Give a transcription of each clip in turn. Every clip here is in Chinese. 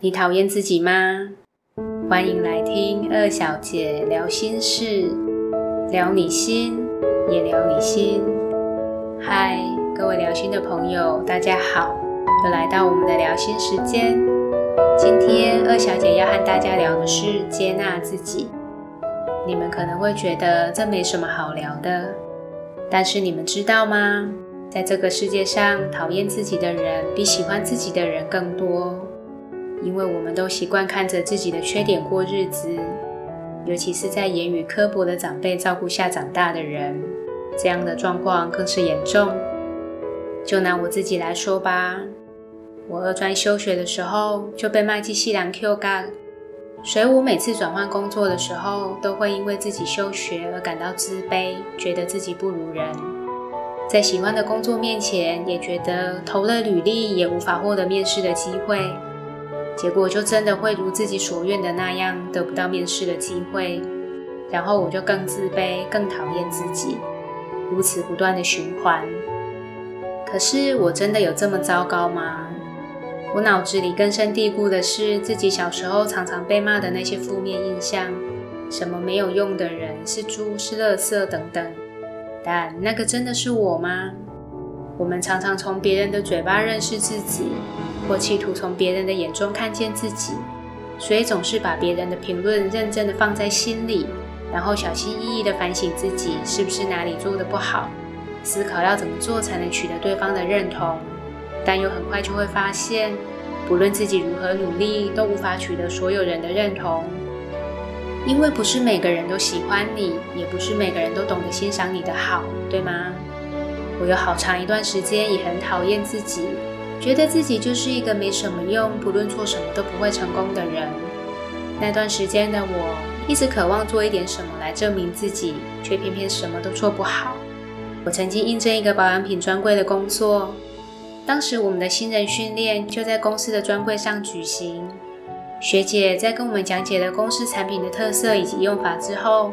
你讨厌自己吗？欢迎来听二小姐聊心事，聊你心，也聊你心。嗨，各位聊心的朋友，大家好，又来到我们的聊心时间。今天二小姐要和大家聊的是接纳自己。你们可能会觉得这没什么好聊的，但是你们知道吗？在这个世界上，讨厌自己的人比喜欢自己的人更多。因为我们都习惯看着自己的缺点过日子，尤其是在言语刻薄的长辈照顾下长大的人，这样的状况更是严重。就拿我自己来说吧，我二专休学的时候就被卖进西凉 Q 干，所以我每次转换工作的时候，都会因为自己休学而感到自卑，觉得自己不如人。在喜欢的工作面前，也觉得投了履历也无法获得面试的机会。结果就真的会如自己所愿的那样得不到面试的机会，然后我就更自卑、更讨厌自己，如此不断的循环。可是我真的有这么糟糕吗？我脑子里根深蒂固的是自己小时候常常被骂的那些负面印象，什么没有用的人、是猪、是垃圾等等。但那个真的是我吗？我们常常从别人的嘴巴认识自己。或企图从别人的眼中看见自己，所以总是把别人的评论认真的放在心里，然后小心翼翼的反省自己是不是哪里做的不好，思考要怎么做才能取得对方的认同，但又很快就会发现，不论自己如何努力，都无法取得所有人的认同，因为不是每个人都喜欢你，也不是每个人都懂得欣赏你的好，对吗？我有好长一段时间也很讨厌自己。觉得自己就是一个没什么用，不论做什么都不会成功的人。那段时间的我，一直渴望做一点什么来证明自己，却偏偏什么都做不好。我曾经应征一个保养品专柜的工作，当时我们的新人训练就在公司的专柜上举行。学姐在跟我们讲解了公司产品的特色以及用法之后，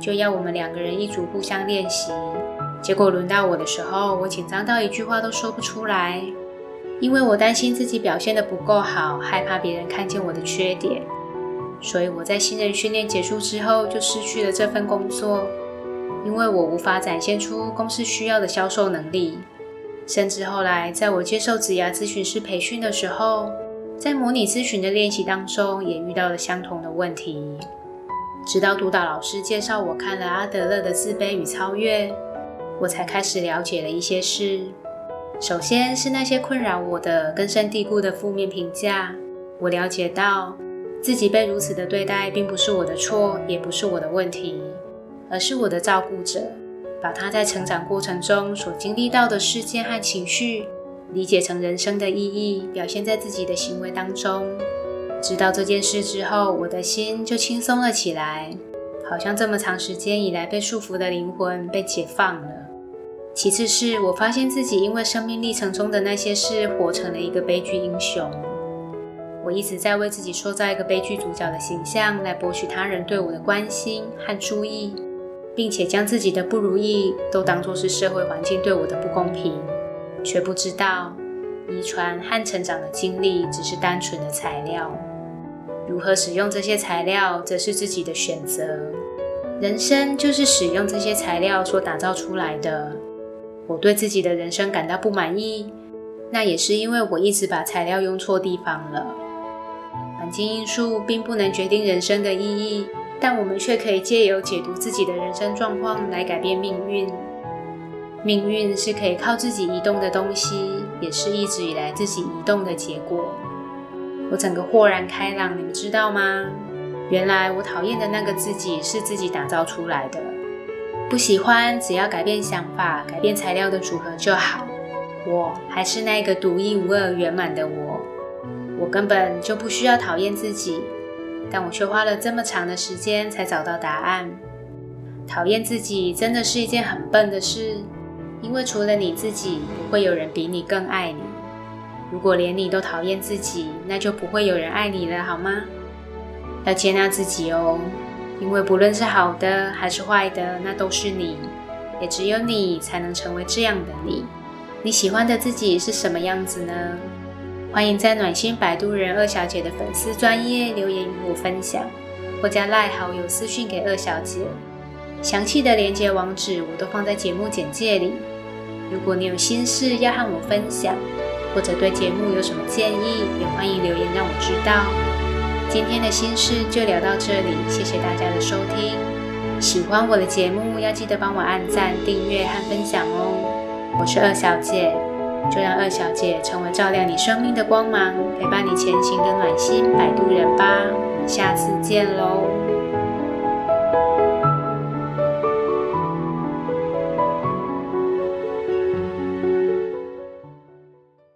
就要我们两个人一组互相练习。结果轮到我的时候，我紧张到一句话都说不出来。因为我担心自己表现的不够好，害怕别人看见我的缺点，所以我在新人训练结束之后就失去了这份工作。因为我无法展现出公司需要的销售能力，甚至后来在我接受职涯咨询师培训的时候，在模拟咨询的练习当中也遇到了相同的问题。直到督导老师介绍我看了阿德勒的《自卑与超越》，我才开始了解了一些事。首先是那些困扰我的根深蒂固的负面评价。我了解到自己被如此的对待，并不是我的错，也不是我的问题，而是我的照顾者把他在成长过程中所经历到的事件和情绪，理解成人生的意义，表现在自己的行为当中。知道这件事之后，我的心就轻松了起来，好像这么长时间以来被束缚的灵魂被解放了。其次是我发现自己因为生命历程中的那些事，活成了一个悲剧英雄。我一直在为自己塑造一个悲剧主角的形象，来博取他人对我的关心和注意，并且将自己的不如意都当作是社会环境对我的不公平，却不知道遗传和成长的经历只是单纯的材料，如何使用这些材料，则是自己的选择。人生就是使用这些材料所打造出来的。我对自己的人生感到不满意，那也是因为我一直把材料用错地方了。环境因素并不能决定人生的意义，但我们却可以借由解读自己的人生状况来改变命运。命运是可以靠自己移动的东西，也是一直以来自己移动的结果。我整个豁然开朗，你们知道吗？原来我讨厌的那个自己是自己打造出来的。不喜欢，只要改变想法、改变材料的组合就好。我还是那个独一无二、圆满的我。我根本就不需要讨厌自己，但我却花了这么长的时间才找到答案。讨厌自己真的是一件很笨的事，因为除了你自己，不会有人比你更爱你。如果连你都讨厌自己，那就不会有人爱你了，好吗？要接纳自己哦。因为不论是好的还是坏的，那都是你，也只有你才能成为这样的你。你喜欢的自己是什么样子呢？欢迎在暖心摆渡人二小姐的粉丝专业留言与我分享，或加赖好友私讯给二小姐。详细的连接网址我都放在节目简介里。如果你有心事要和我分享，或者对节目有什么建议，也欢迎留言让我知道。今天的心事就聊到这里，谢谢大家的收听。喜欢我的节目，要记得帮我按赞、订阅和分享哦。我是二小姐，就让二小姐成为照亮你生命的光芒，陪伴你前行的暖心摆渡人吧。我们下次见喽。